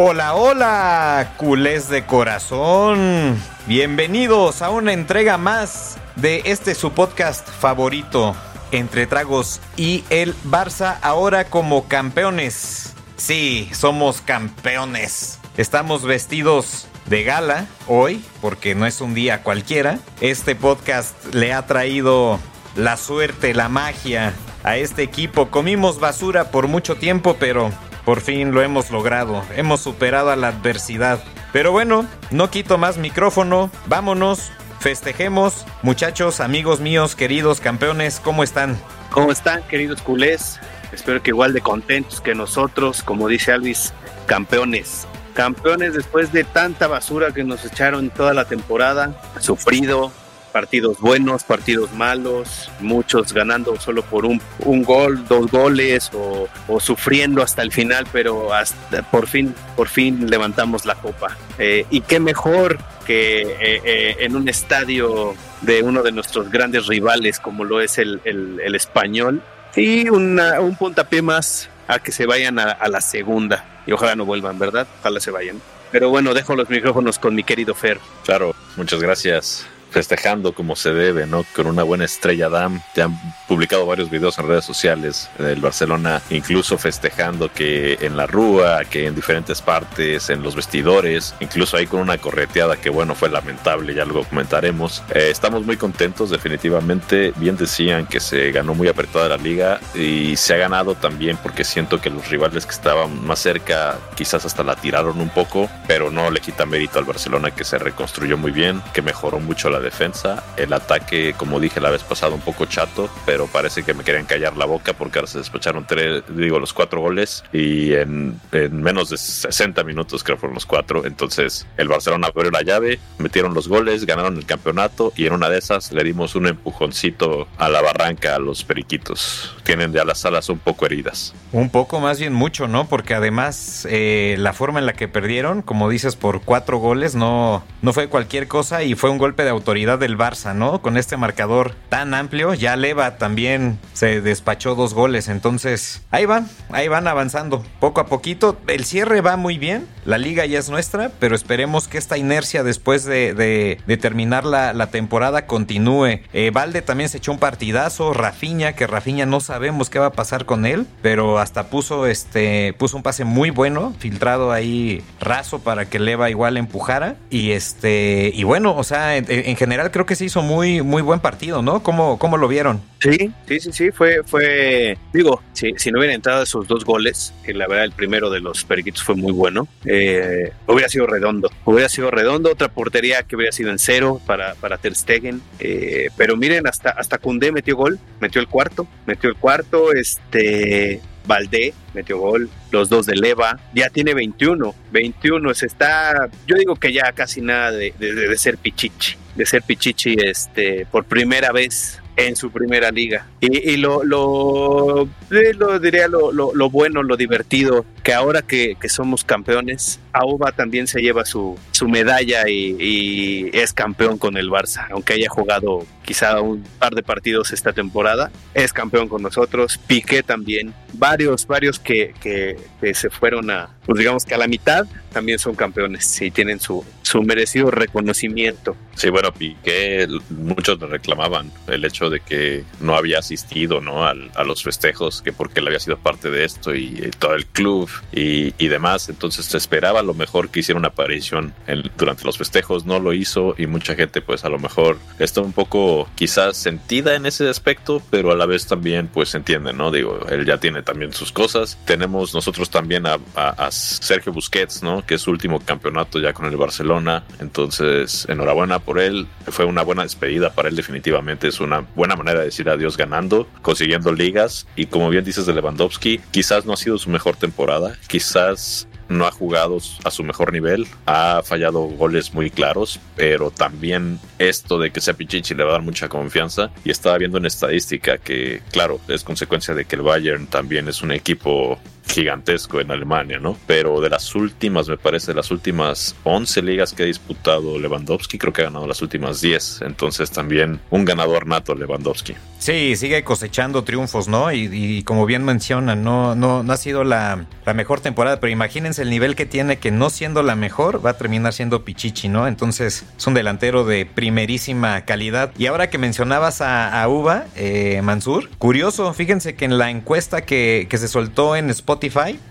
Hola, hola, culés de corazón. Bienvenidos a una entrega más de este su podcast favorito, Entre Tragos y el Barça, ahora como campeones. Sí, somos campeones. Estamos vestidos de gala hoy, porque no es un día cualquiera. Este podcast le ha traído la suerte, la magia a este equipo. Comimos basura por mucho tiempo, pero por fin lo hemos logrado, hemos superado a la adversidad. Pero bueno, no quito más micrófono, vámonos, festejemos. Muchachos, amigos míos, queridos campeones, ¿cómo están? ¿Cómo están, queridos culés? Espero que igual de contentos que nosotros, como dice Alvis, campeones. Campeones después de tanta basura que nos echaron toda la temporada, sufrido, partidos buenos, partidos malos, muchos ganando solo por un, un gol, dos goles o, sufriendo hasta el final, pero hasta por fin, por fin levantamos la copa. Eh, y qué mejor que eh, eh, en un estadio de uno de nuestros grandes rivales como lo es el, el, español y una, un puntapié más a que se vayan a la segunda y ojalá no vuelvan, ¿verdad? Ojalá se vayan. Pero bueno, dejo los micrófonos con mi querido Fer. Claro, muchas gracias festejando como se debe, ¿no? Con una buena estrella Dam. Te han publicado varios videos en redes sociales del Barcelona, incluso festejando que en la rúa, que en diferentes partes, en los vestidores, incluso ahí con una correteada que, bueno, fue lamentable, ya luego comentaremos. Eh, estamos muy contentos, definitivamente. Bien decían que se ganó muy apretada la liga y se ha ganado también porque siento que los rivales que estaban más cerca quizás hasta la tiraron un poco, pero no le quita mérito al Barcelona que se reconstruyó muy bien, que mejoró mucho la defensa. El ataque, como dije la vez pasada, un poco chato, pero parece que me querían callar la boca porque ahora se despacharon tres, digo, los cuatro goles y en, en, menos de 60 minutos creo fueron los cuatro. Entonces el Barcelona abrió la llave, metieron los goles, ganaron el campeonato y en una de esas le dimos un empujoncito a la barranca a los periquitos. Tienen ya las alas un poco heridas. Un poco, más bien mucho, ¿no? Porque además eh, la forma en la que perdieron, como dices, por cuatro goles, no, no fue cualquier cosa y fue un golpe de autoridad del Barça, ¿no? Con este marcador tan amplio, ya Leva también se despachó dos goles, entonces ahí van, ahí van avanzando, poco a poquito. El cierre va muy bien, la liga ya es nuestra, pero esperemos que esta inercia después de, terminar la, la, temporada continúe. Eh, Valde también se echó un partidazo, Rafiña, que Rafiña no sabemos qué va a pasar con él, pero hasta puso este puso un pase muy bueno, filtrado ahí raso para que Leva igual empujara y este y bueno, o sea, en, en general creo que se hizo muy muy buen partido, ¿no? ¿Cómo, cómo lo vieron? Sí, sí, sí, sí, fue, fue, digo, si, si no hubieran entrado esos dos goles, que la verdad el primero de los periquitos fue muy bueno, eh, hubiera sido redondo, hubiera sido redondo, otra portería que hubiera sido en cero para, para Ter Stegen, eh, pero miren, hasta, hasta Koundé metió gol, metió el cuarto, metió el cuarto, este, Valdé metió gol, los dos de Leva, ya tiene 21, 21, se está, yo digo que ya casi nada de, de, de ser pichichi, de ser pichichi este, por primera vez en su primera liga. Y, lo, lo, lo, diría lo, lo, lo, bueno, lo divertido, que ahora que, que, somos campeones, Auba también se lleva su, su medalla y, y, es campeón con el Barça, aunque haya jugado quizá un par de partidos esta temporada, es campeón con nosotros, Piqué también, varios, varios que, que, que se fueron a, pues digamos que a la mitad también son campeones y tienen su, su merecido reconocimiento. Sí, bueno, Piqué, muchos le reclamaban el hecho de que no había asistido ¿no? a, a los festejos, que porque él había sido parte de esto y, y todo el club y, y, demás. Entonces se esperaba lo mejor que hiciera una aparición en, durante los festejos, no lo hizo y mucha gente pues a lo mejor está un poco quizás sentida en ese aspecto, pero a la vez también pues entiende, ¿no? Digo, él ya tiene también sus cosas. Tenemos nosotros también a, a, a Sergio Busquets, ¿no? Que es su último campeonato ya con el Barcelona. Entonces, enhorabuena por él. Fue una buena despedida para él definitivamente. Es una buena manera de decir adiós ganando, consiguiendo ligas. Y como bien dices de Lewandowski, quizás no ha sido su mejor temporada. Quizás no ha jugado a su mejor nivel, ha fallado goles muy claros, pero también esto de que sea Pichichi le va a dar mucha confianza. Y estaba viendo una estadística que, claro, es consecuencia de que el Bayern también es un equipo gigantesco en Alemania, ¿no? Pero de las últimas, me parece, de las últimas 11 ligas que ha disputado Lewandowski, creo que ha ganado las últimas 10. Entonces también un ganador nato Lewandowski. Sí, sigue cosechando triunfos, ¿no? Y, como bien mencionan, no, no, ha sido la, la, mejor temporada, pero imagínense el nivel que tiene que no siendo la mejor, va a terminar siendo Pichichi, ¿no? Entonces es un delantero de primerísima calidad. Y ahora que mencionabas a, a Uva, eh, Mansur, curioso, fíjense que en la encuesta que, que se soltó en Spotify,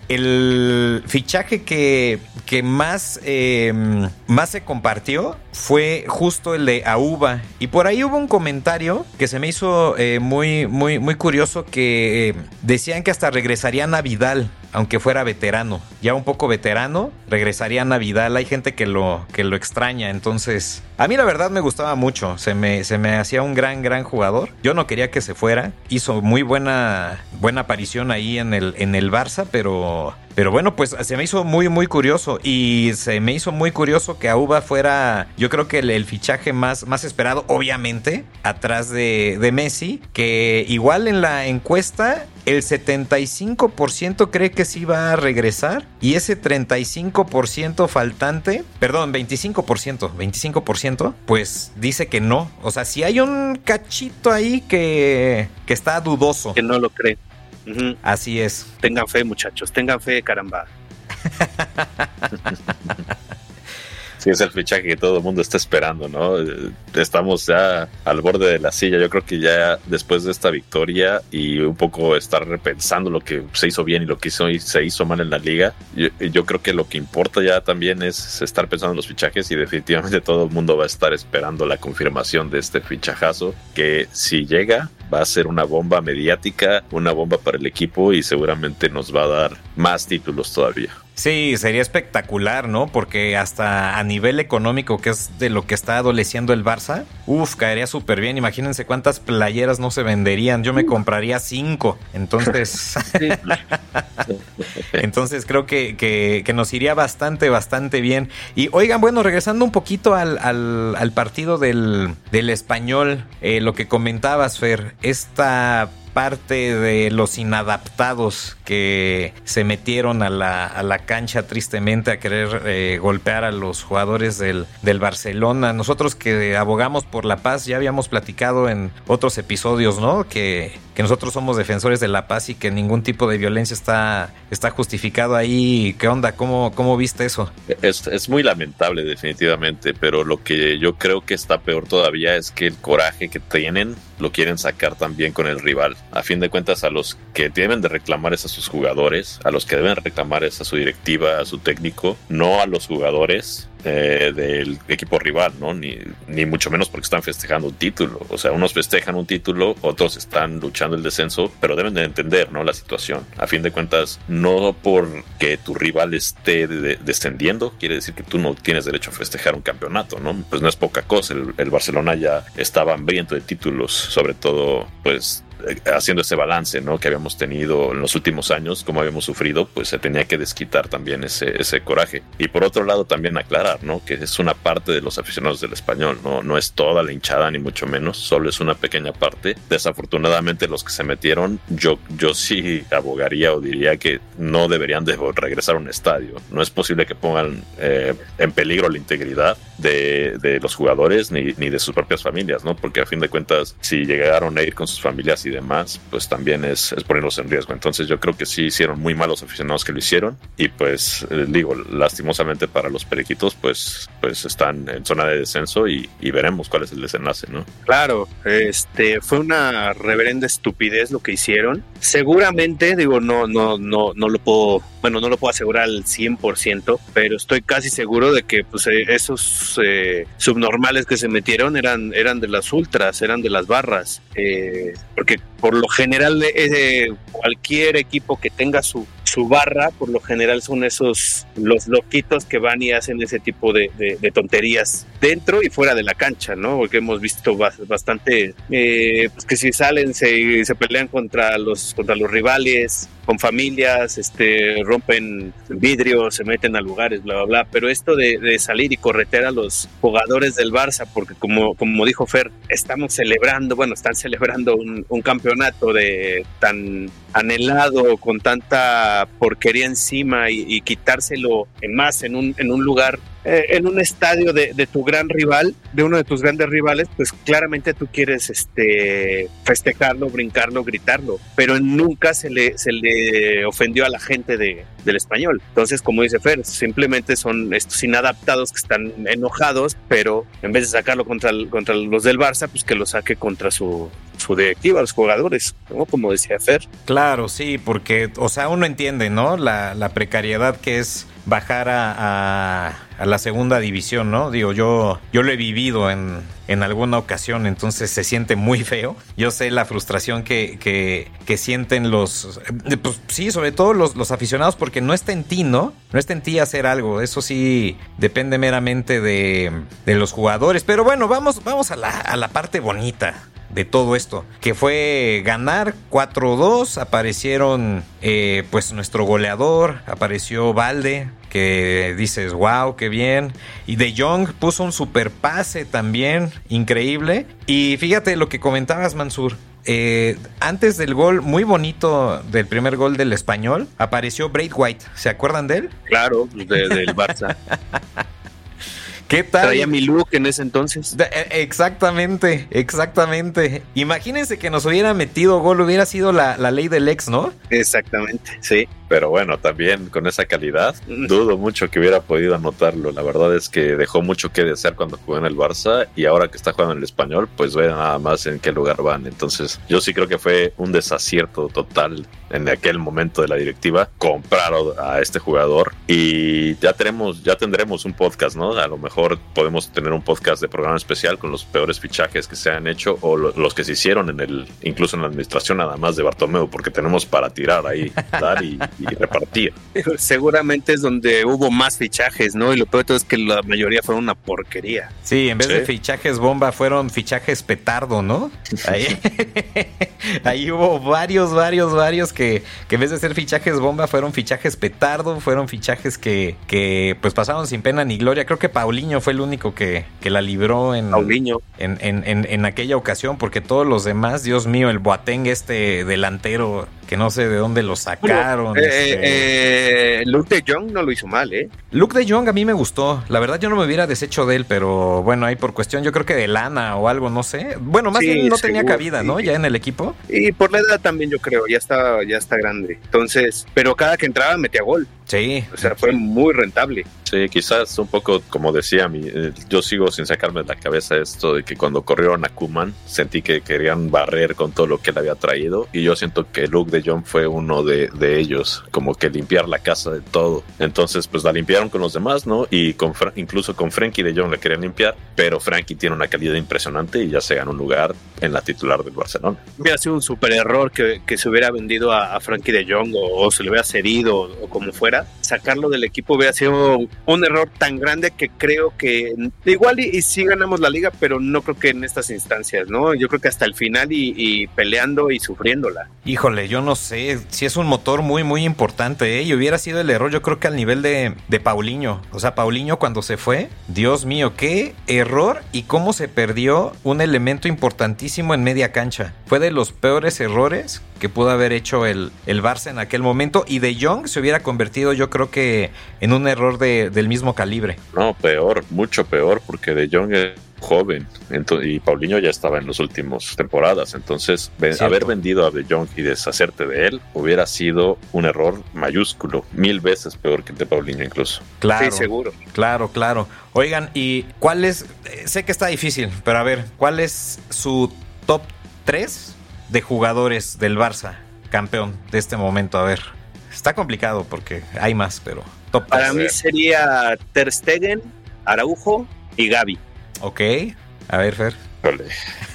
el fichaje que, que más, em, más se compartió fue justo el de Auba. Y por ahí hubo un comentario que se me hizo eh, muy, muy, muy curioso que eh, decían que hasta regresarían a Vidal aunque fuera veterano, ya un poco veterano, regresaría a Vidal. Hay gente que lo, que lo extraña, entonces a mí la verdad me gustaba mucho, se me, se me hacía un gran, gran jugador. Yo no quería que se fuera, hizo muy buena, buena aparición ahí en el, en el Barça, pero pero bueno, pues se me hizo muy, muy curioso. Y se me hizo muy curioso que Auba fuera, yo creo que el, fichaje más, más esperado, obviamente, atrás de, de, Messi. Que igual en la encuesta, el 75% cree que sí va a regresar. Y ese 35% faltante, perdón, 25%, 25%, pues dice que no. O sea, si hay un cachito ahí que, que está dudoso. Que no lo cree. Así es. Tengan fe, muchachos, tengan fe, caramba. Sí, es el fichaje que todo el mundo está esperando, ¿no? Estamos ya al borde de la silla. Yo creo que ya después de esta victoria y un poco estar repensando lo que se hizo bien y lo que se hizo mal en la liga, yo, creo que lo que importa ya también es estar pensando en los fichajes y definitivamente todo el mundo va a estar esperando la confirmación de este fichajazo que si llega va a ser una bomba mediática, una bomba para el equipo y seguramente nos va a dar más títulos todavía. Sí, sería espectacular, ¿no? Porque hasta a nivel económico, que es de lo que está adoleciendo el Barça, uff, caería súper bien. Imagínense cuántas playeras no se venderían. Yo me compraría cinco. Entonces, entonces creo que, que, nos iría bastante, bastante bien. Y oigan, bueno, regresando un poquito al, al, partido del, del español, eh, lo que comentabas, Fer, esta parte de los inadaptados que se metieron a la, a la cancha tristemente a querer eh, golpear a los jugadores del, del, Barcelona. Nosotros que abogamos por la paz ya habíamos platicado en otros episodios, ¿no? Que, que nosotros somos defensores de la paz y que ningún tipo de violencia está, está justificado ahí. ¿Qué onda? ¿Cómo, cómo viste eso? Es, es muy lamentable definitivamente, pero lo que yo creo que está peor todavía es que el coraje que tienen lo quieren sacar también con el rival a fin de cuentas a los que deben de reclamar es a sus jugadores, a los que deben reclamar es a su directiva, a su técnico, no a los jugadores eh, del equipo rival, ¿no? Ni, ni mucho menos porque están festejando un título. O sea, unos festejan un título, otros están luchando el descenso, pero deben de entender, ¿no? La situación. A fin de cuentas, no porque tu rival esté descendiendo, quiere decir que tú no tienes derecho a festejar un campeonato, ¿no? Pues no es poca cosa. El, el Barcelona ya estaba hambriento de títulos, sobre todo, pues haciendo ese balance ¿no? que habíamos tenido en los últimos años, como habíamos sufrido, pues se tenía que desquitar también ese, ese coraje. Y por otro lado también aclarar ¿no? que es una parte de los aficionados del español, ¿no? no es toda la hinchada ni mucho menos, solo es una pequeña parte. Desafortunadamente los que se metieron, yo, yo sí abogaría o diría que no deberían de regresar a un estadio. No es posible que pongan eh, en peligro la integridad de, de los jugadores ni, ni, de sus propias familias, ¿no? porque a fin de cuentas si llegaron a ir con sus familias y demás, pues también es, es ponerlos en riesgo. Entonces yo creo que sí hicieron muy malos aficionados que lo hicieron y pues eh, digo, lastimosamente para los periquitos, pues, pues están en zona de descenso y, y, veremos cuál es el desenlace, ¿no? Claro, este fue una reverenda estupidez lo que hicieron. Seguramente, digo, no, no, no, no lo puedo, bueno, no lo puedo asegurar al 100%, pero estoy casi seguro de que pues eh, esos eh, subnormales que se metieron eran, eran de las ultras, eran de las barras, eh, porque por lo general cualquier equipo que tenga su, su barra, por lo general son esos los loquitos que van y hacen ese tipo de, tonterías dentro y fuera de la cancha, ¿no? Porque hemos visto bastante eh, pues que si salen se, se pelean contra los contra los rivales, con familias, este, rompen vidrios, se meten a lugares, bla, bla, bla. Pero esto de, salir y correter a los jugadores del Barça, porque como, como dijo Fer, estamos celebrando, bueno, están celebrando un, campeonato de tan anhelado, con tanta porquería encima y, quitárselo en más en un, en un lugar eh, en un estadio de, tu gran rival, de uno de tus grandes rivales, pues claramente tú quieres este, festejarlo, brincarlo, gritarlo, pero nunca se le, se le ofendió a la gente de, del español. Entonces, como dice Fer, simplemente son estos inadaptados que están enojados, pero en vez de sacarlo contra, contra los del Barça, pues que lo saque contra su, su directiva, los jugadores. Como decía Fer. Claro, sí, porque, o sea, uno entiende, ¿no? La, la precariedad que es bajar a, a, la segunda división, ¿no? Digo, yo, yo lo he vivido en, en, alguna ocasión, entonces se siente muy feo. Yo sé la frustración que, que, que sienten los, eh, pues sí, sobre todo los, los, aficionados, porque no está en ti, ¿no? No está en ti hacer algo, eso sí depende meramente de, de los jugadores. Pero bueno, vamos, vamos a, la, a la parte bonita de todo esto, que fue ganar 4-2, aparecieron eh, pues nuestro goleador, apareció Valde, que dices, wow, qué bien. Y De Jong puso un super pase también, increíble. Y fíjate lo que comentabas, Mansur. Eh, antes del gol muy bonito del primer gol del español, apareció Braid White. ¿Se acuerdan de él? Claro, del Barça. ¿Qué tal? Traía mi look en ese entonces. Eh, exactamente, exactamente. Imagínense que nos hubiera metido gol, hubiera sido la, la ley del ex, ¿no? Exactamente, sí. Pero bueno, también con esa calidad, dudo mucho que hubiera podido anotarlo. La verdad es que dejó mucho que desear cuando jugó en el Barça y ahora que está jugando en el español, pues ve nada más en qué lugar van. Entonces, yo sí creo que fue un desacierto total en aquel momento de la directiva comprar a este jugador y ya tenemos, ya tendremos un podcast, ¿no? A lo mejor podemos tener un podcast de programa especial con los peores fichajes que se han hecho o los que se hicieron en el, incluso en la administración nada más de Bartomeu, porque tenemos para tirar ahí, dar y y repartir. Seguramente es donde hubo más fichajes, ¿no? Y lo peor de todo es que la mayoría fueron una porquería. Sí, en vez de fichajes bomba fueron fichajes petardo, ¿no? Ahí, hubo varios, varios, varios que, que, en vez de ser fichajes bomba fueron fichajes petardo, fueron fichajes que, que pues pasaron sin pena ni gloria. Creo que Paulinho fue el único que, que la libró en, En, en, en, aquella ocasión, porque todos los demás, Dios mío, el Boateng este delantero que no sé de dónde lo sacaron. Eh, este... eh, Luke de Jong no lo hizo mal, ¿eh? Luke de Jong a mí me gustó. La verdad yo no me hubiera deshecho de él, pero bueno, ahí por cuestión yo creo que de lana o algo, no sé. Bueno, más bien no tenía cabida, ¿no? Ya en el equipo. Y por la edad también yo creo, ya está, ya está grande. Entonces, pero cada que entraba metía gol. Sí. O sea, fue muy rentable. Sí, quizás un poco, como decía, mi, eh, yo sigo sin sacarme de la cabeza esto de que cuando corrieron a Kuman sentí que querían barrer con todo lo que él había traído y yo siento que Luke de Jong fue uno de, de ellos, como que limpiar la casa de todo. Entonces, pues la limpiaron con los demás, ¿no? Y con, incluso con Frankie de Jong la querían limpiar, pero Frankie tiene una calidad impresionante y ya se ganó un lugar en la titular del Barcelona. Hubiera sido un super error que, que se hubiera vendido a, Frankie de Jong o, se le hubiera cedido o como fuera. Sacarlo del equipo hubiera sido un error tan grande que creo que igual y, sí ganamos la liga, pero no creo que en estas instancias, ¿no? Yo creo que hasta el final y, peleando y sufriéndola. Híjole, yo no sé si es un motor muy, muy importante, ¿eh? Y hubiera sido el error, yo creo que al nivel de, de Paulinho. O sea, Paulinho cuando se fue, Dios mío, qué error y cómo se perdió un elemento importantísimo en media cancha. Fue de los peores errores que pudo haber hecho el, el Barça en aquel momento y de Jong se hubiera convertido yo creo que en un error de, del mismo calibre. No, peor, mucho peor, porque de Jong es joven y Paulinho ya estaba en las últimas temporadas, entonces haber vendido a De Jong y deshacerte de él hubiera sido un error mayúsculo, mil veces peor que el de Paulinho incluso. Claro, sí, seguro. Claro, claro. Oigan, ¿y cuál es? Eh, sé que está difícil, pero a ver, ¿cuál es su top 3 de jugadores del Barça campeón de este momento? A ver, está complicado porque hay más, pero top Para mí sería Ter Stegen, Araujo y Gaby. Ok, a ver, Fer.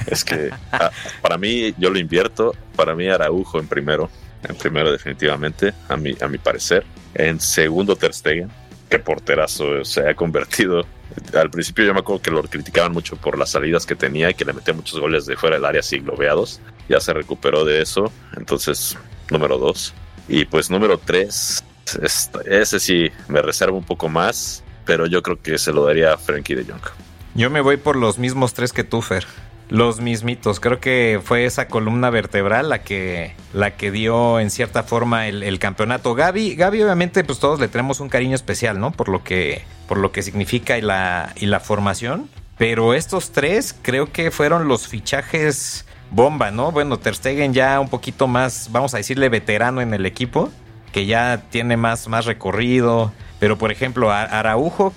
es que ah, para mí yo lo invierto, para mí Araujo en primero, en primero definitivamente, a mi, a mi parecer. En segundo Ter Stegen, que porterazo se ha convertido Al principio yo me acuerdo que lo criticaban mucho por las salidas que tenía y que le metía muchos goles de fuera del área así globeados. Ya se recuperó de eso. Entonces, número dos. Y pues número tres, ese sí me reservo un poco más, pero yo creo que se lo daría a Frankie de Jong. Yo me voy por los mismos tres que tú, Fer. Los mismitos. Creo que fue esa columna vertebral la que, la que dio en cierta forma el, campeonato. Gaby, Gaby, obviamente, pues todos le tenemos un cariño especial, ¿no? Por lo que, por lo que significa y la, y la formación. Pero estos tres creo que fueron los fichajes bomba, ¿no? Bueno, Ter Stegen ya un poquito más, vamos a decirle, veterano en el equipo, que ya tiene más, más recorrido. Pero, por ejemplo, Araujo,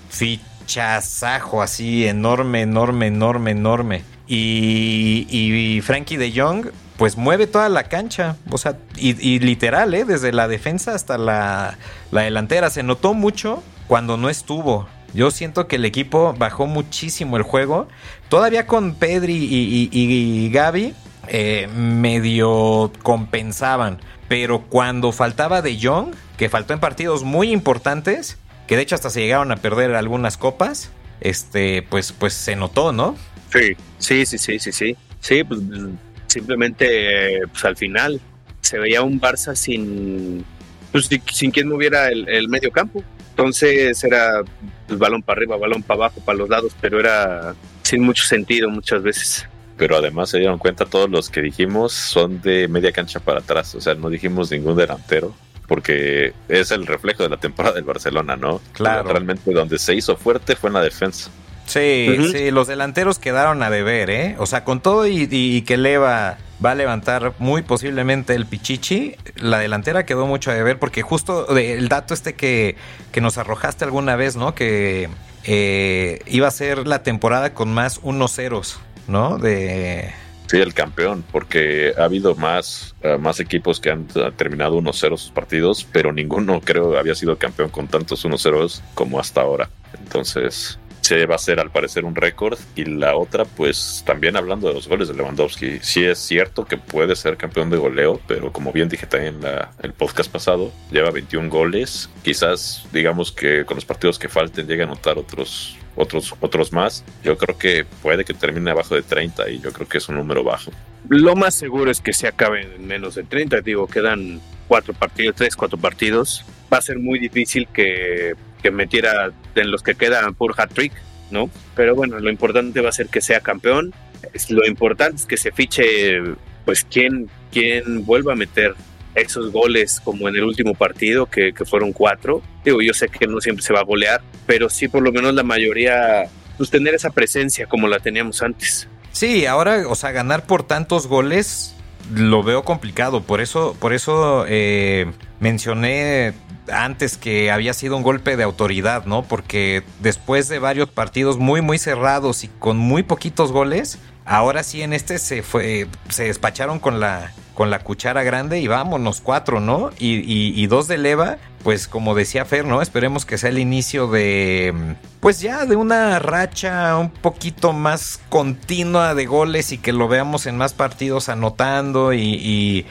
fichazajo así, enorme, enorme, enorme, enorme. Y, Frankie de Jong, pues mueve toda la cancha. O sea, y, literal, ¿eh? Desde la defensa hasta la, delantera. Se notó mucho cuando no estuvo. Yo siento que el equipo bajó muchísimo el juego. Todavía con Pedri y, y Gaby eh, medio compensaban. Pero cuando faltaba de Jong, que faltó en partidos muy importantes, que de hecho hasta se llegaron a perder algunas copas, este, pues, pues se notó, ¿no? Sí, sí, sí, sí, sí, sí. Sí, pues simplemente pues, al final se veía un Barça sin, pues, sin quien moviera el, el medio campo. Entonces era pues, balón para arriba, balón para abajo, para los lados, pero era sin mucho sentido muchas veces. Pero además se dieron cuenta todos los que dijimos son de media cancha para atrás, o sea, no dijimos ningún delantero porque es el reflejo de la temporada del Barcelona, ¿no? Claro. Realmente donde se hizo fuerte fue en la defensa. Sí, sí, los delanteros quedaron a deber, ¿eh? O sea, con todo y, que Leva va a levantar muy posiblemente el Pichichi, la delantera quedó mucho a deber porque justo el dato este que, que nos arrojaste alguna vez, ¿no? Que eh, iba a ser la temporada con más unos ceros, ¿no? De... Sí, el campeón, porque ha habido más, eh, más equipos que han terminado 1-0 sus partidos, pero ninguno creo había sido campeón con tantos 1-0 como hasta ahora. Entonces, se va a ser al parecer un récord. Y la otra, pues también hablando de los goles de Lewandowski, sí es cierto que puede ser campeón de goleo, pero como bien dije también en el podcast pasado, lleva 21 goles. Quizás digamos que con los partidos que falten llegue a anotar otros otros, otros más. Yo creo que puede que termine abajo de 30 y yo creo que es un número bajo. Lo más seguro es que se acabe en menos de 30. Digo, quedan cuatro partidos, tres, cuatro partidos. Va a ser muy difícil que que metiera en los que quedan por hat-trick, ¿no? Pero bueno, lo importante va a ser que sea campeón. Lo importante es que se fiche, pues, quien, quien vuelva a meter esos goles como en el último partido, que, que, fueron cuatro. Digo, yo sé que no siempre se va a golear, pero sí por lo menos la mayoría, pues tener esa presencia como la teníamos antes. Sí, ahora, o sea, ganar por tantos goles lo veo complicado. Por eso, por eso eh, mencioné antes que había sido un golpe de autoridad, ¿no? Porque después de varios partidos muy, muy cerrados y con muy poquitos goles, ahora sí en este se fue, se despacharon con la, con la cuchara grande y vámonos cuatro, ¿no? Y, y, dos de leva, pues como decía Fer, ¿no? Esperemos que sea el inicio de, pues ya de una racha un poquito más continua de goles y que lo veamos en más partidos anotando y y,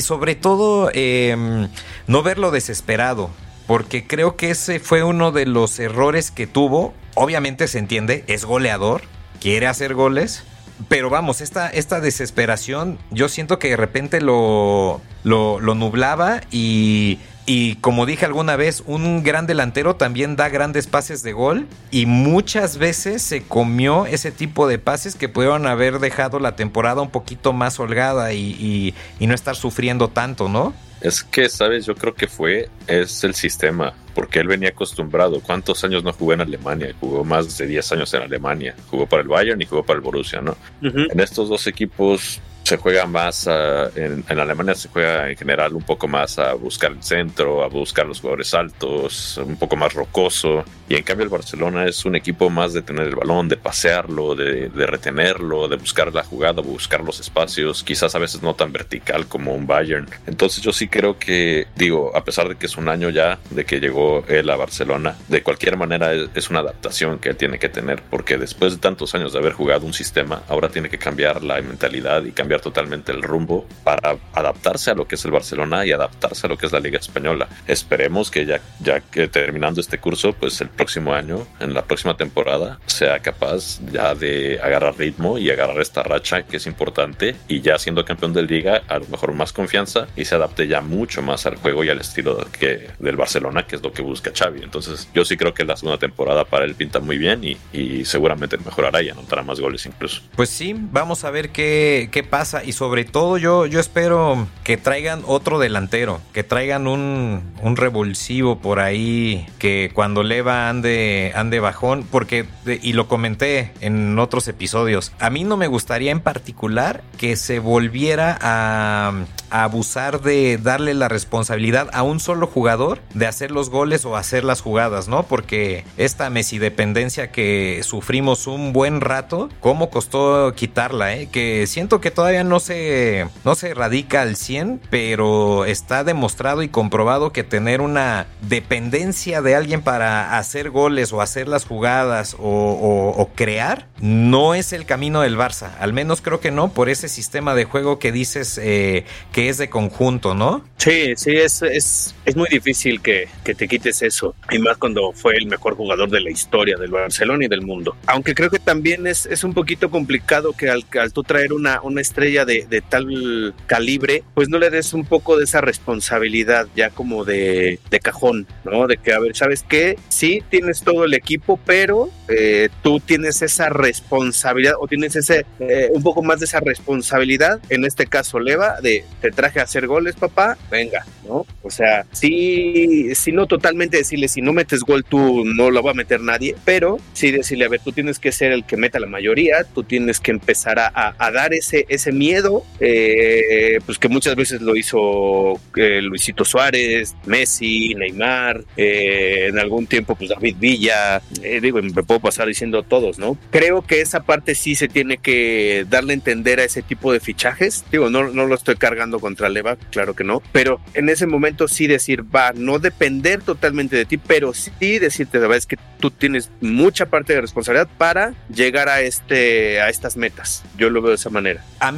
sobre todo, em, no verlo desesperado. Porque creo que ese fue uno de los errores que tuvo. Obviamente se entiende, es goleador, quiere hacer goles. Pero vamos, esta, esta desesperación, yo siento que de repente lo, lo, lo nublaba y y como dije alguna vez, un gran delantero también da grandes pases de gol y muchas veces se comió ese tipo de pases que pudieron haber dejado la temporada un poquito más holgada y, no estar sufriendo tanto, ¿no? Es que, ¿sabes? Yo creo que fue, es el sistema, porque él venía acostumbrado. ¿Cuántos años no jugó en Alemania? Jugó más de 10 años en Alemania. Jugó para el Bayern y jugó para el Borussia, ¿no? En estos dos equipos se juega más, en, Alemania se juega en general un poco más a buscar el centro, a buscar los jugadores altos, un poco más rocoso. Y en cambio el Barcelona es un equipo más de tener el balón, de pasearlo, de, retenerlo, de buscar la jugada, buscar los espacios, quizás a veces no tan vertical como un Bayern. Entonces yo sí creo que, digo, a pesar de que es un año ya de que llegó él a Barcelona, de cualquier manera es una adaptación que él tiene que tener, porque después de tantos años de haber jugado un sistema, ahora tiene que cambiar la mentalidad y cambiar cambiar totalmente el rumbo para adaptarse a lo que es el Barcelona y adaptarse a lo que es la Liga Española. Esperemos que ya, ya que terminando este curso, pues el próximo año, en la próxima temporada, sea capaz ya de agarrar ritmo y agarrar esta racha que es importante y ya siendo campeón de liga, a lo mejor más confianza y se adapte ya mucho más al juego y al estilo que, del Barcelona, que es lo que busca Xavi. Entonces yo sí creo que la segunda temporada para él pinta muy bien y, y seguramente mejorará y anotará más goles incluso. Pues sí, vamos a ver qué, qué pasa y sobre todo yo, yo espero que traigan otro delantero, que traigan un, un revulsivo por ahí, que cuando Leva ande, ande bajón, porque, y lo comenté en otros episodios, a mí no me gustaría en particular que se volviera a, abusar de darle la responsabilidad a un solo jugador de hacer los goles o hacer las jugadas, ¿no? Porque esta Messi dependencia que sufrimos un buen rato, ¿cómo costó quitarla, eh? Que siento que todavía no se, no se radica al 100, pero está demostrado y comprobado que tener una dependencia de alguien para hacer goles o hacer las jugadas o, crear no es el camino del Barça. Al menos creo que no, por ese sistema de juego que dices eh, que es de conjunto, ¿no? Sí, sí, es, es, es muy difícil que, que, te quites eso. Y más cuando fue el mejor jugador de la historia del Barcelona y del mundo. Aunque creo que también es, es un poquito complicado que al, al tú traer una, una estrella de, tal calibre, pues no le des un poco de esa responsabilidad ya como de, cajón, ¿no? De que, a ver, ¿sabes qué? Sí, tienes todo el equipo, pero eh, tú tienes esa responsabilidad o tienes ese eh, un poco más de esa responsabilidad. En este caso, Leva, de te traje a hacer goles, papá, venga, ¿no? O sea, sí, sí, no totalmente decirle, si no metes gol tú no lo va a meter nadie, pero sí decirle, a ver, tú tienes que ser el que meta la mayoría, tú tienes que empezar a dar ese, ese miedo, eh, pues que muchas veces lo hizo eh, Luisito Suárez, Messi, Neymar, eh, en algún tiempo pues David Villa, eh, digo, me puedo pasar diciendo todos, ¿no? Creo que esa parte sí se tiene que darle a entender a ese tipo de fichajes, digo, no, no lo estoy cargando contra Leva, claro que no, pero en ese momento sí decir, va, no depender totalmente de ti, pero sí decirte, la verdad es que tú tienes mucha parte de responsabilidad para llegar a este a estas metas. Yo lo veo de esa manera. A mí,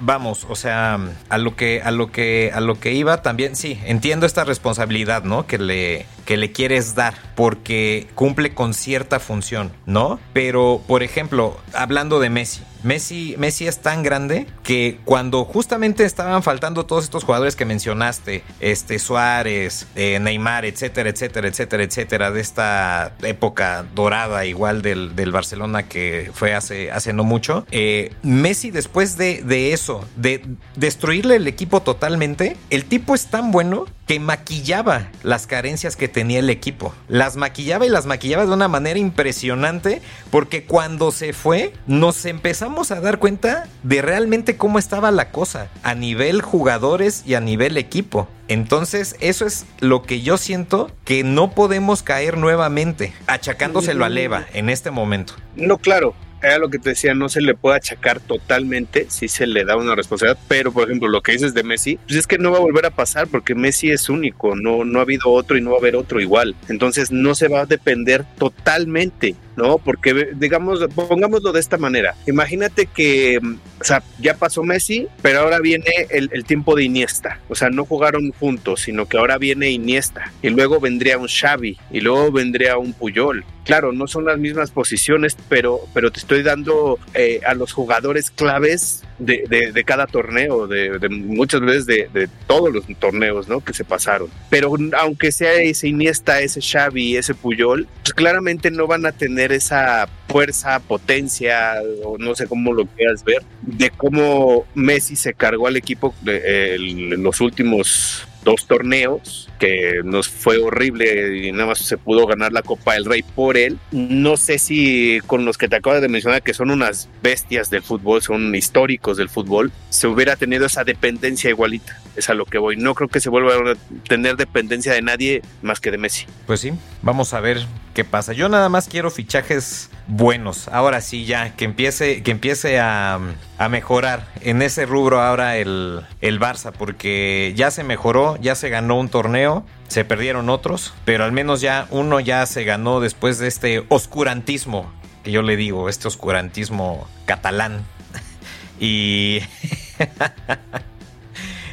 vamos, o sea, a lo que a lo que a lo que iba también, sí, entiendo esta responsabilidad, ¿no? Que le que le quieres dar porque cumple con cierta función, ¿no? Pero por ejemplo, hablando de Messi, Messi, Messi es tan grande que cuando justamente estaban faltando todos estos jugadores que mencionaste, este Suárez, eh, Neymar, etcétera, etcétera, etcétera, etcétera, de esta época dorada igual del, del Barcelona que fue hace, no mucho, eh, Messi después de, de eso, de destruirle el equipo totalmente, el tipo es tan bueno que maquillaba las carencias que tenía el equipo. Las maquillaba y las maquillaba de una manera impresionante porque cuando se fue nos empezamos a dar cuenta de realmente cómo estaba la cosa a nivel jugadores y a nivel equipo. Entonces, eso es lo que yo siento que no podemos caer nuevamente, achacándoselo a Leva en este momento. No, claro, era lo que te decía, no se le puede achacar totalmente, si se le da una responsabilidad, pero por ejemplo lo que dices de Messi, pues es que no va a volver a pasar porque Messi es único, no, no ha habido otro y no va a haber otro igual, entonces no se va a depender totalmente ¿no? Porque, digamos, pongámoslo de esta manera. Imagínate que, sea, ya pasó Messi, pero ahora viene el, el, tiempo de Iniesta. O sea, no jugaron juntos, sino que ahora viene Iniesta. Y luego vendría un Xavi. Y luego vendría un Puyol. Claro, no son las mismas posiciones, pero, pero te estoy dando eh, a los jugadores claves de, de, cada torneo, de, muchas veces de, todos los torneos, ¿no? Que se pasaron. Pero aunque sea ese Iniesta, ese Xavi, ese Puyol, pues claramente no van a tener esa fuerza, potencia, o no sé cómo lo quieras ver, de cómo Messi se cargó al equipo en los últimos dos torneos que nos fue horrible y nada más se pudo ganar la Copa del Rey por él. No sé si con los que te acabas de mencionar que son unas bestias del fútbol, son históricos del fútbol, se hubiera tenido esa dependencia igualita. Es a lo que voy. No creo que se vuelva a tener dependencia de nadie más que de Messi. Pues sí, vamos a ver qué pasa. Yo nada más quiero fichajes buenos. Ahora sí, ya, que empiece, que empiece a, a mejorar en ese rubro ahora el, el Barça, porque ya se mejoró, ya se ganó un torneo, se perdieron otros, pero al menos ya uno ya se ganó después de este oscurantismo, que yo le digo, este oscurantismo catalán. y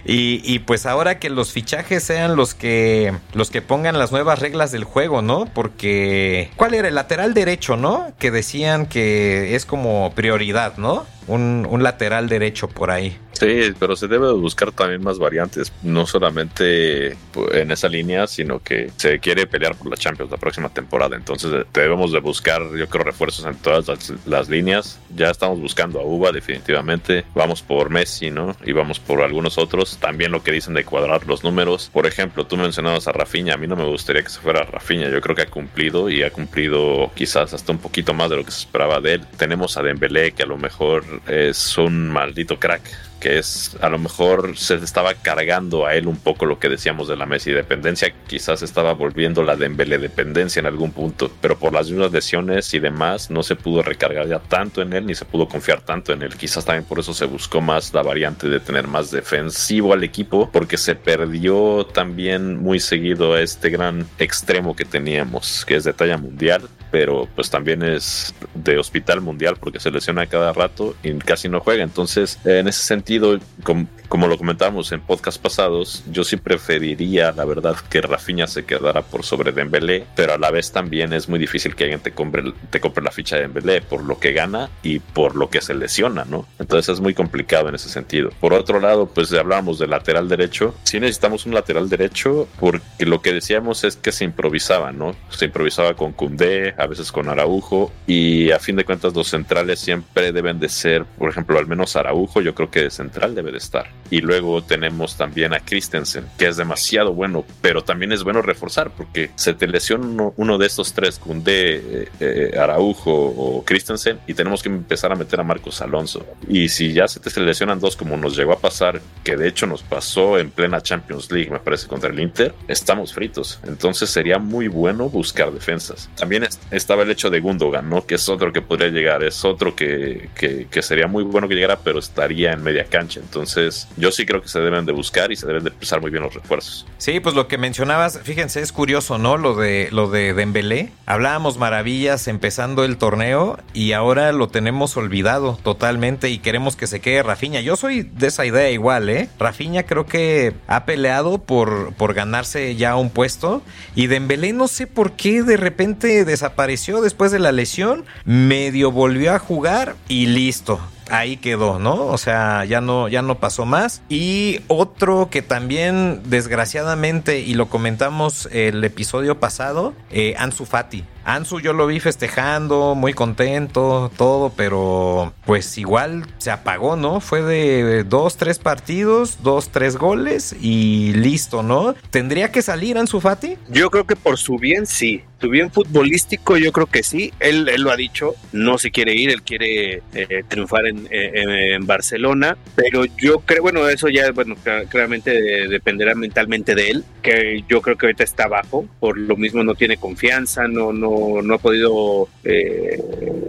Y, pues ahora que los fichajes sean los que los que pongan las nuevas reglas del juego, ¿no? Porque ¿cuál era el lateral derecho, no? Que decían que es como prioridad, ¿no? Un, lateral derecho por ahí. Sí, pero se debe buscar también más variantes, no solamente pues, en esa línea, sino que se quiere pelear por la Champions la próxima temporada. Entonces eh, debemos de buscar, yo creo, refuerzos en todas las, líneas. Ya estamos buscando a Uva definitivamente. Vamos por Messi, ¿no? Y vamos por algunos otros. También lo que dicen de cuadrar los números. Por ejemplo, tú mencionabas a Rafinha. A mí no me gustaría que se fuera Rafinha. Yo creo que ha cumplido y ha cumplido quizás hasta un poquito más de lo que se esperaba de él. Tenemos a Dembélé, que a lo mejor es un maldito crack que es a lo mejor se estaba cargando a él un poco lo que decíamos de la Messi dependencia, quizás estaba volviendo la Dembele dependencia en algún punto, pero por las mismas lesiones y demás no se pudo recargar ya tanto en él ni se pudo confiar tanto en él. Quizás también por eso se buscó más la variante de tener más defensivo al equipo, porque se perdió también muy seguido a este gran extremo que teníamos, que es de talla mundial, pero pues también es de hospital mundial porque se lesiona cada rato y casi no juega. Entonces, en ese sentido, como, lo comentábamos en podcast pasados, yo sí preferiría, la verdad, que Rafinha se quedara por sobre Dembélé, pero a la vez también es muy difícil que alguien te compre, te compre la ficha de Dembélé por lo que gana y por lo que se lesiona, ¿no? Entonces es muy complicado en ese sentido. Por otro lado, pues hablábamos del lateral derecho. Sí necesitamos un lateral derecho porque lo que decíamos es que se improvisaba, ¿no? Se improvisaba con Cundé, a veces con Araujo y a fin de cuentas los centrales siempre deben de ser, por ejemplo, al menos Araujo, yo creo que central debe de estar. Y luego tenemos también a Christensen, que es demasiado bueno, pero también es bueno reforzar porque se te lesiona uno, de estos tres, Cundé, eh, eh, Araujo o Christensen, y tenemos que empezar a meter a Marcos Alonso. Y si ya se te lesionan dos, como nos llegó a pasar, que de hecho nos pasó en plena Champions League, me parece, contra el Inter, estamos fritos. Entonces sería muy bueno buscar defensas. También estaba el hecho de Gundogan, ¿no? Que es otro que podría llegar, es otro que, que, sería muy bueno que llegara, pero estaría en media cancha. Entonces, yo sí creo que se deben de buscar y se deben de empezar muy bien los refuerzos. Sí, pues lo que mencionabas, fíjense, es curioso, ¿no? Lo de lo de Dembélé. Hablábamos maravillas empezando el torneo y ahora lo tenemos olvidado totalmente y queremos que se quede Rafiña. Yo soy de esa idea igual, ¿eh? Rafiña creo que ha peleado por, por ganarse ya un puesto y Dembélé no sé por qué de repente desapareció después de la lesión, medio volvió a jugar y listo ahí quedó, ¿no? O sea, ya no, ya no pasó más. Y otro que también, desgraciadamente, y lo comentamos el episodio pasado, eh, Ansu Fati. Ansu yo lo vi festejando, muy contento, todo, pero pues igual se apagó, ¿no? Fue de dos, tres partidos, dos, tres goles y listo, ¿no? ¿Tendría que salir Ansu Fati? Yo creo que por su bien sí. Su bien futbolístico yo creo que sí. Él, él lo ha dicho, no se quiere ir, él quiere eh, triunfar en, en, Barcelona, pero yo creo, bueno, eso ya, bueno, claramente dependerá mentalmente de él, que yo creo que ahorita está bajo, por lo mismo no tiene confianza, no, no no, ha podido, eh,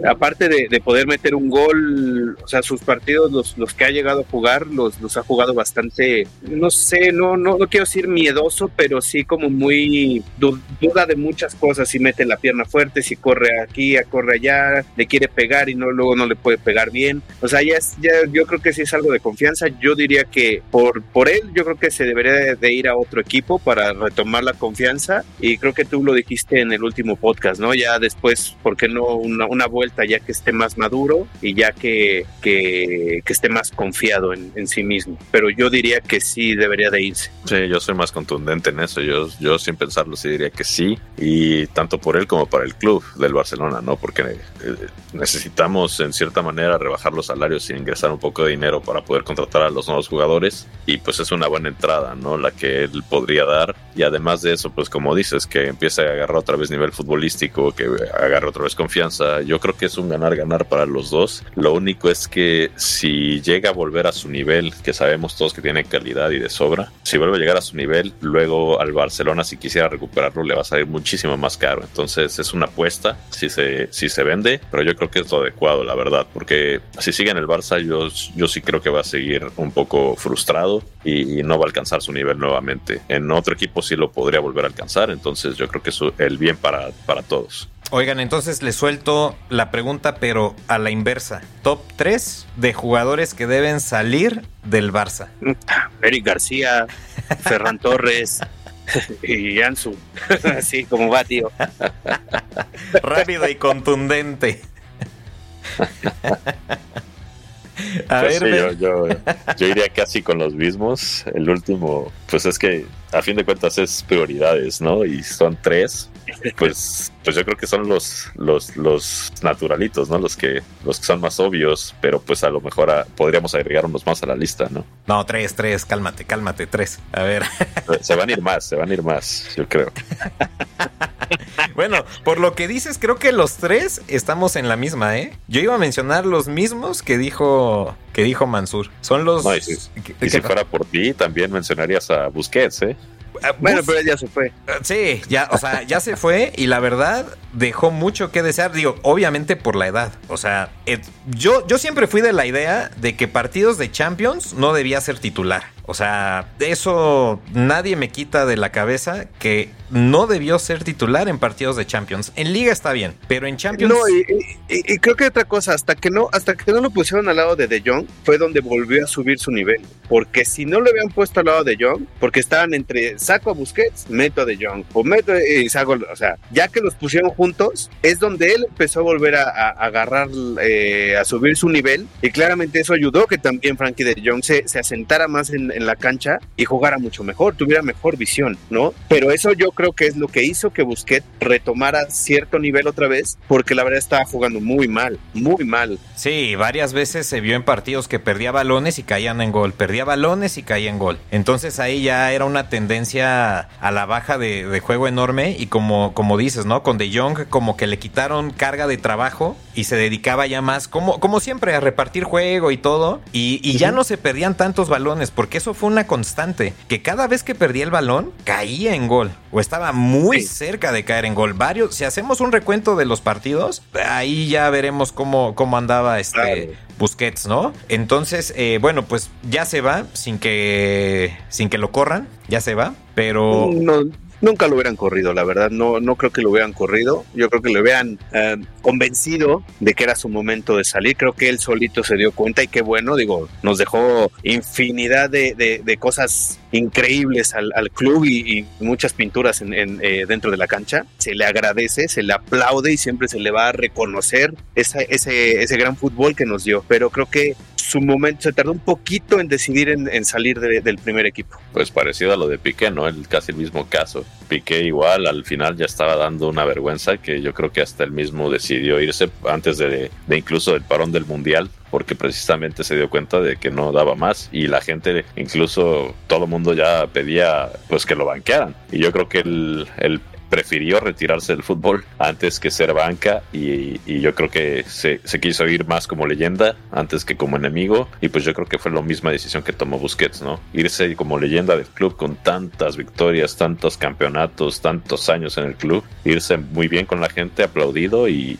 aparte de, poder meter un gol, o sea, sus partidos, los, los que ha llegado a jugar, los, los ha jugado bastante, no sé, no, no, no quiero decir miedoso, pero sí como muy duda de muchas cosas, si mete la pierna fuerte, si corre aquí, corre allá, le quiere pegar y no luego no le puede pegar bien. O sea, ya, ya yo creo que sí es algo de confianza. Yo diría que por, por él, yo creo que se debería de ir a otro equipo para retomar la confianza y creo que tú lo dijiste en el último podcast ¿no? Ya después, ¿por qué no una, vuelta ya que esté más maduro y ya que, que, esté más confiado en, sí mismo? Pero yo diría que sí debería de irse. Sí, yo soy más contundente en eso. Yo, yo sin pensarlo sí diría que sí. Y tanto por él como para el club del Barcelona, ¿no? Porque eh, necesitamos en cierta manera rebajar los salarios y ingresar un poco de dinero para poder contratar a los nuevos jugadores. Y pues es una buena entrada, ¿no? La que él podría dar. Y además de eso, pues como dices, que empiece a agarrar otra vez nivel futbolístico que agarre otra vez confianza. Yo creo que es un ganar-ganar para los dos. Lo único es que si llega a volver a su nivel, que sabemos todos que tiene calidad y de sobra, si vuelve a llegar a su nivel, luego al Barcelona, si quisiera recuperarlo, le va a salir muchísimo más caro. Entonces es una apuesta si se, si se vende, pero yo creo que es lo adecuado, la verdad, porque si sigue en el Barça, yo, yo sí creo que va a seguir un poco frustrado y, no va a alcanzar su nivel nuevamente. En otro equipo sí lo podría volver a alcanzar, entonces yo creo que es el bien para, para todos. Oigan, entonces les suelto la pregunta, pero a la inversa. Top 3 de jugadores que deben salir del Barça. Eric García, Ferran Torres. y Ansu, así como va, tío. Rápido y contundente. A pues ver, yo, yo, iría casi con los mismos. El último, pues es que a fin de cuentas es prioridades, ¿no? Y son tres. Pues, pues yo creo que son los, los, los naturalitos, ¿no? Los que, los que son más obvios, pero pues a lo mejor podríamos agregar unos más a la lista, ¿no? No, tres, tres, cálmate, cálmate, tres. A ver. Se van a ir más, se van a ir más, yo creo. bueno, por lo que dices, creo que los tres estamos en la misma, ¿eh? Yo iba a mencionar los mismos que dijo que dijo Mansur. Son los. y si, fuera por ti, también mencionarías a Busquets, ¿eh? Bueno, pero ya se fue. Sí, ya, o sea, ya se fue y la verdad dejó mucho que desear. Digo, obviamente por la edad. O sea, yo, yo siempre fui de la idea de que partidos de Champions no debía ser titular. O sea, eso nadie me quita de la cabeza que no debió ser titular en partidos de Champions. En Liga está bien, pero en Champions. No, y, creo que otra cosa, hasta que no, hasta que no lo pusieron al lado de De Jong, fue donde volvió a subir su nivel. Porque si no lo habían puesto al lado de Jong, porque estaban entre saco a Busquets, meto a De Jong, o meto y saco, o sea, ya que los pusieron juntos, es donde él empezó a volver a, agarrar, eh, a subir su nivel. Y claramente eso ayudó que también Frankie De Jong se, se asentara más en la cancha y jugara mucho mejor, tuviera mejor visión, ¿no? Pero eso yo creo que es lo que hizo que Busquets retomara cierto nivel otra vez, porque la verdad estaba jugando muy mal, muy mal. Sí, varias veces se vio en partidos que perdía balones y caían en gol, perdía balones y caía en gol. Entonces ahí ya era una tendencia a la baja de, juego enorme y como, como dices, ¿no? Con De Jong como que le quitaron carga de trabajo y se dedicaba ya más, como, como siempre, a repartir juego y todo. Y, y ya no se perdían tantos balones, porque eso fue una constante, que cada vez que perdía el balón, caía en gol, o estaba muy cerca de caer en gol. Varios, si hacemos un recuento de los partidos, ahí ya veremos cómo, cómo andaba este Busquets, ¿no? Entonces, eh, bueno, pues ya se va sin que, sin que lo corran, ya se va, pero... No nunca lo hubieran corrido, la verdad, no, no creo que lo hubieran corrido, yo creo que lo hubieran eh, convencido de que era su momento de salir, creo que él solito se dio cuenta y qué bueno, digo, nos dejó infinidad de, de, cosas increíbles al, al club y, muchas pinturas en, eh, dentro de la cancha, se le agradece, se le aplaude y siempre se le va a reconocer ese, ese gran fútbol que nos dio, pero creo que su momento se tardó un poquito en decidir en, salir del primer equipo. Pues parecido a lo de Piqué, ¿no? El, casi el mismo caso. Piqué igual al final ya estaba dando una vergüenza que yo creo que hasta él mismo decidió irse antes de, de incluso del parón del Mundial porque precisamente se dio cuenta de que no daba más y la gente incluso todo el mundo ya pedía pues que lo banquearan y yo creo que el, el prefirió retirarse del fútbol antes que ser banca y, yo creo que se, quiso ir más como leyenda antes que como enemigo y pues yo creo que fue la misma decisión que tomó Busquets, ¿no? Irse como leyenda del club con tantas victorias, tantos campeonatos, tantos años en el club, irse muy bien con la gente, aplaudido y,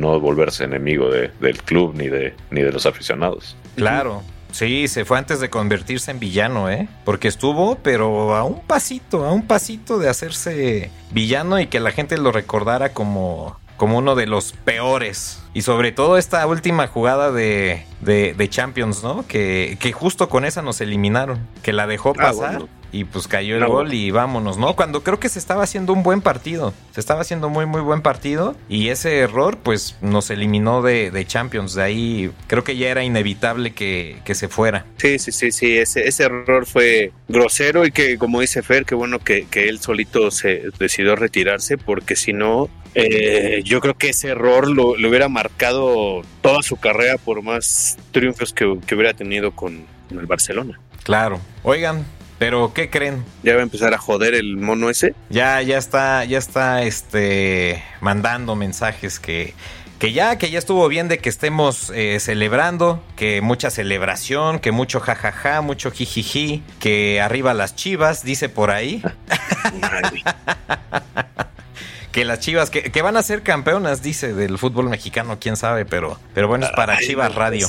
no volverse enemigo del club ni de, ni de los aficionados. Claro. Sí, se fue antes de convertirse en villano, ¿eh? Porque estuvo, pero a un pasito, a un pasito de hacerse villano y que la gente lo recordara como, como uno de los peores. Y sobre todo esta última jugada de, de, Champions, ¿no? Que, que, justo con esa nos eliminaron. Que la dejó ah, pasar y pues cayó el gol y vámonos, ¿no? Cuando creo que se estaba haciendo un buen partido, se estaba haciendo muy, muy buen partido y ese error pues nos eliminó de, Champions, de ahí creo que ya era inevitable que, se fuera. Sí, sí, sí, sí, ese, ese error fue grosero y que como dice Fer, qué bueno que, él solito se decidió retirarse porque si no, eh, yo creo que ese error lo, hubiera marcado toda su carrera por más triunfos que, que hubiera tenido con el Barcelona. Claro. Oigan, pero, ¿qué creen? ¿Ya va a empezar a joder el mono ese? Ya, ya está, ya está este mandando mensajes que. Que ya, que ya estuvo bien de que estemos eh, celebrando, que mucha celebración, que mucho jajaja, mucho jijiji, que arriba las chivas, dice por ahí. que las Chivas, que, van a ser campeonas, dice, del fútbol mexicano, quién sabe, pero, pero bueno, es para Chivas Radio.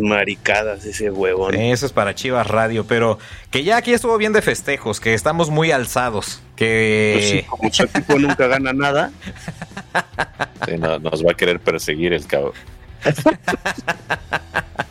maricadas, ese huevón. Eso es para Chivas Radio, pero que ya aquí estuvo bien de festejos, que estamos muy alzados, que... Pues sí, como su equipo nunca gana nada. nos va a querer perseguir el cabrón.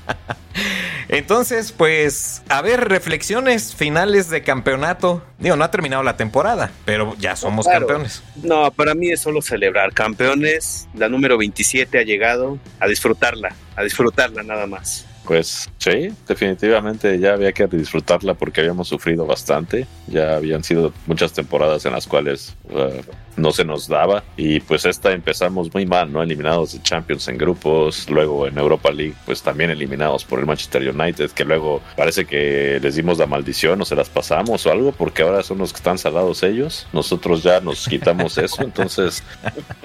Entonces, pues, a ver, reflexiones finales de campeonato. Digo, no ha terminado la temporada, pero ya somos campeones. No, para mí es solo celebrar. Campeones, la número 27 ha llegado a disfrutarla, a disfrutarla nada más. Pues sí, definitivamente ya había que disfrutarla porque habíamos sufrido bastante. Ya habían sido muchas temporadas en las cuales uh, no se nos daba. Y pues esta empezamos muy mal, ¿no? Eliminados de Champions en grupos, luego en Europa League, pues también eliminados por el Manchester United, que luego parece que les dimos la maldición o se las pasamos o algo, porque ahora son los que están salados ellos. Nosotros ya nos quitamos eso, entonces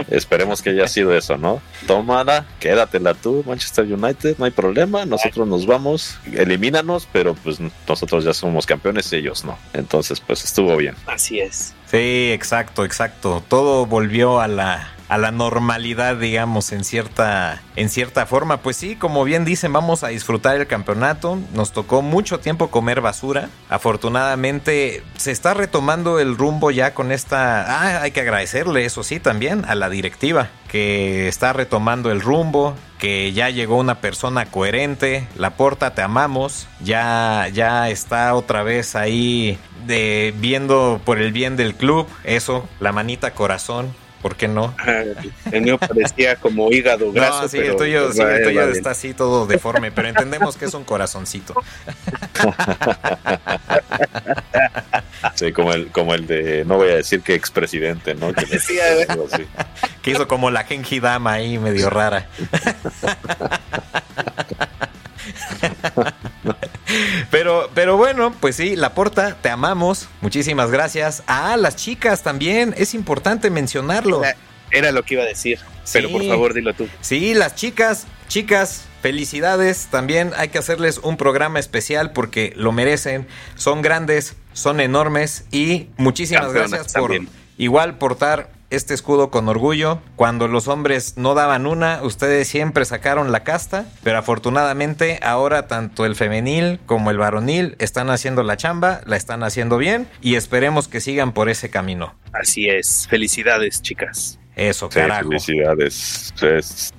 esperemos que haya sido eso, ¿no? Tómala, quédatela tú, Manchester United, no hay problema. Nosotros nos vamos, elimínanos, pero pues nosotros ya somos campeones y ellos no. Entonces, pues estuvo bien. Así es. Sí, exacto, exacto. Todo volvió a la a la normalidad, digamos, en cierta, en cierta forma. Pues sí, como bien dicen, vamos a disfrutar el campeonato. Nos tocó mucho tiempo comer basura. Afortunadamente se está retomando el rumbo ya con esta... Ah, hay que agradecerle, eso sí, también a la directiva, que está retomando el rumbo, que ya llegó una persona coherente. La Porta, te amamos. Ya, ya está otra vez ahí de viendo por el bien del club. Eso, la manita corazón ¿Por qué no? el mío parecía como hígado graso. No, sí, el tuyo, está así todo deforme, pero entendemos que es un corazoncito. Sí, como el, como el de, no voy a decir que expresidente, ¿no? Que, que hizo como la Genji Dama ahí, medio rara. Pero, pero bueno, pues sí, La Porta, te amamos. Muchísimas gracias. Ah, las chicas también. Es importante mencionarlo. Era, lo que iba a decir. Pero por favor, dilo tú. Sí, las chicas, chicas, felicidades. También hay que hacerles un programa especial porque lo merecen. Son grandes, son enormes y muchísimas gracias por igual portar este escudo con orgullo. Cuando los hombres no daban una, ustedes siempre sacaron la casta, pero afortunadamente ahora tanto el femenil como el varonil están haciendo la chamba, la están haciendo bien y esperemos que sigan por ese camino. Así es, felicidades chicas. Eso, carajo. felicidades.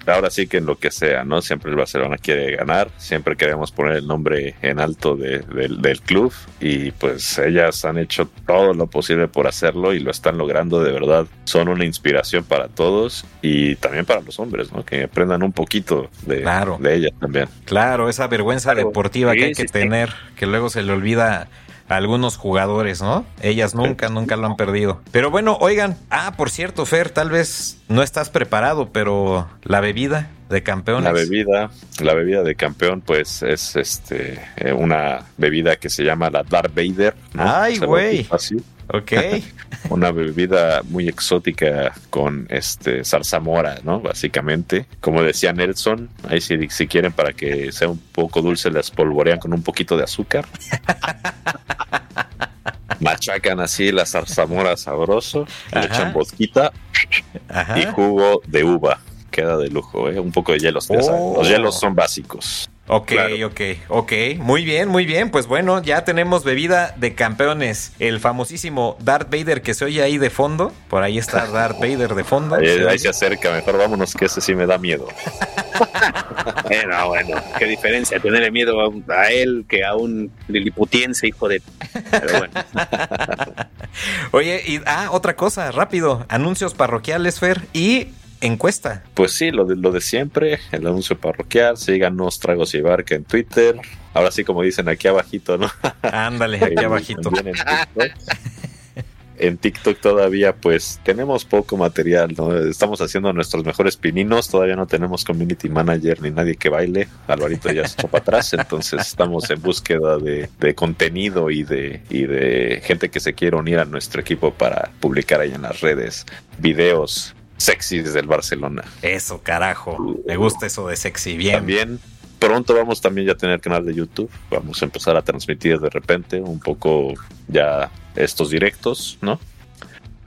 ahora sí que en lo que sea, ¿no? Siempre el Barcelona quiere ganar, siempre queremos poner el nombre en alto del club y pues ellas han hecho todo lo posible por hacerlo y lo están logrando de verdad. Son una inspiración para todos y también para los hombres, ¿no? Que aprendan un poquito de, de ellas también. Claro, esa vergüenza deportiva que hay que tener, que luego se le olvida algunos jugadores, ¿no? Ellas nunca, nunca lo han perdido. Pero bueno, oigan, ah, por cierto, Fer, tal vez no estás preparado, pero la bebida de campeón. La bebida, la bebida de campeón, pues es este eh, una bebida que se llama la Darth Vader. Ay, güey. Así. Ok. una bebida muy exótica con este zarzamora, ¿no? Básicamente. Como decía Nelson, ahí si, si quieren para que sea un poco dulce, las polvorean con un poquito de azúcar. Machacan así la zarzamora sabroso, le echan bosquita y jugo de uva. Queda de lujo, ¿eh? Un poco de hielos. Oh. Los hielos son básicos. Ok, ok, ok. Muy bien, muy bien. Pues bueno, ya tenemos bebida de campeones. El famosísimo Darth Vader que se oye ahí de fondo. Por ahí está Darth Vader de fondo. Ahí, se, acerca. Mejor vámonos que ese sí me da miedo. bueno, bueno. Qué diferencia tenerle miedo a, él que a un liliputiense, hijo de... Pero bueno. Oye, y... Ah, otra cosa, rápido. Anuncios parroquiales, Fer. Y encuesta. Pues sí, lo de, lo de siempre, el anuncio parroquial, síganos Tragos y Barca en Twitter. Ahora sí, como dicen aquí abajito, ¿no? Ándale, aquí abajito. En TikTok. todavía pues tenemos poco material, ¿no? Estamos haciendo nuestros mejores pininos, todavía no tenemos community manager ni nadie que baile, Alvarito ya se echó para atrás, entonces estamos en búsqueda de, de, contenido y de, y de gente que se quiera unir a nuestro equipo para publicar ahí en las redes videos sexy desde el Barcelona. Eso, carajo. Me gusta eso de sexy. Bien. También pronto vamos también ya a tener canal de YouTube. Vamos a empezar a transmitir de repente un poco ya estos directos, ¿no?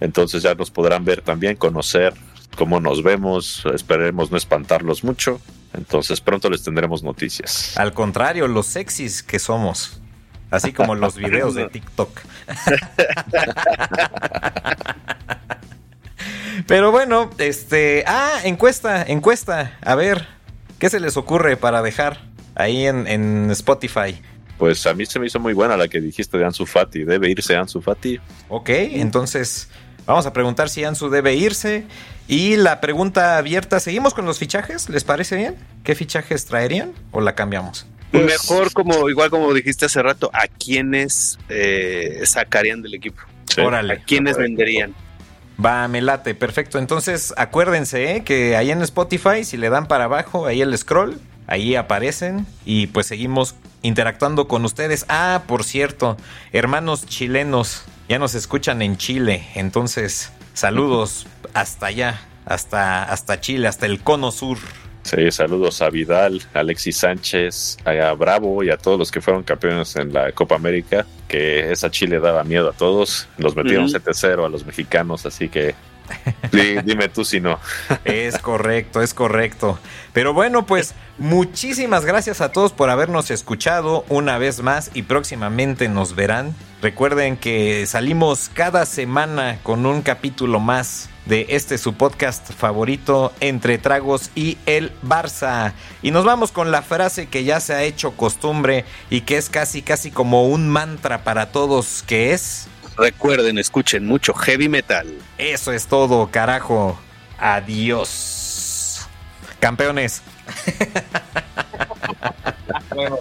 Entonces ya nos podrán ver también, conocer cómo nos vemos. Esperemos no espantarlos mucho. Entonces pronto les tendremos noticias. Al contrario, los sexys que somos. Así como los videos de TikTok. Pero bueno, este. Ah, encuesta, encuesta. A ver, ¿qué se les ocurre para dejar ahí en, en Spotify? Pues a mí se me hizo muy buena la que dijiste de Ansu Fati. ¿Debe irse Ansu Fati? Ok, entonces vamos a preguntar si Ansu debe irse. Y la pregunta abierta, ¿seguimos con los fichajes? ¿Les parece bien? ¿Qué fichajes traerían o la cambiamos? Pues, Mejor como, igual como dijiste hace rato, ¿a quiénes eh, sacarían del equipo? Sí. Órale. ¿A quiénes venderían? Va, me late, perfecto. Entonces, acuérdense ¿eh? que ahí en Spotify, si le dan para abajo, ahí el scroll, ahí aparecen y pues seguimos interactuando con ustedes. Ah, por cierto, hermanos chilenos, ya nos escuchan en Chile, entonces saludos hasta allá, hasta, hasta Chile, hasta el cono sur. Sí, saludos a Vidal, a Alexis Sánchez, a Bravo y a todos los que fueron campeones en la Copa América, que esa Chile daba miedo a todos, los metieron Ujú. 7-0 a los mexicanos, así que di- dime tú si no. Es correcto, es correcto. Pero bueno, pues muchísimas gracias a todos por habernos escuchado una vez más y próximamente nos verán. Recuerden que salimos cada semana con un capítulo más de este su podcast favorito Entre Tragos y el Barça. Y nos vamos con la frase que ya se ha hecho costumbre y que es casi casi como un mantra para todos, que es... Recuerden, escuchen mucho heavy metal. Eso es todo, carajo. Adiós. Campeones. Bueno,